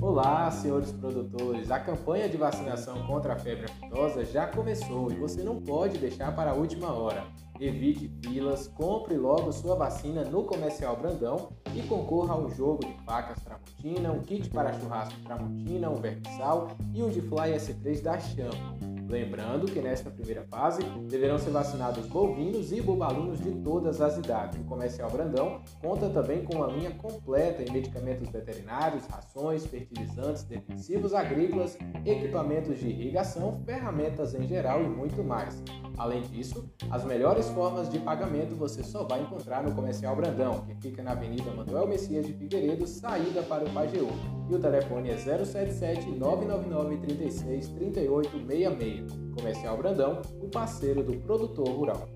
Olá, senhores produtores! A campanha de vacinação contra a febre aftosa já começou e você não pode deixar para a última hora. Evite filas, compre logo sua vacina no Comercial Brandão e concorra a um jogo de facas Tramontina, um kit para churrasco Tramontina, um Vertissal e um de Fly S3 da Chamo. Lembrando que nesta primeira fase deverão ser vacinados bovinos e bobalunos de todas as idades. O Comercial Brandão conta também com uma linha completa em medicamentos veterinários, rações, fertilizantes, defensivos agrícolas, equipamentos de irrigação, ferramentas em geral e muito mais. Além disso, as melhores formas de pagamento você só vai encontrar no Comercial Brandão, que fica na Avenida Manuel Messias de Figueiredo, saída para o Pajeú. E o telefone é 077 999 36 3866. Comercial Brandão, o parceiro do produtor rural.